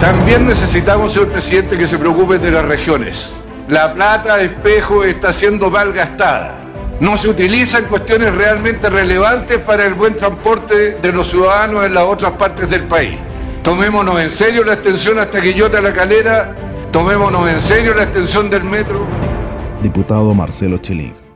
También necesitamos, señor presidente, que se preocupe de las regiones. La plata espejo está siendo mal gastada. No se utiliza en cuestiones realmente relevantes para el buen transporte de los ciudadanos en las otras partes del país. Tomémonos en serio la extensión hasta Quillota La Calera, tomémonos en serio la extensión del metro. Diputado Marcelo Chelín.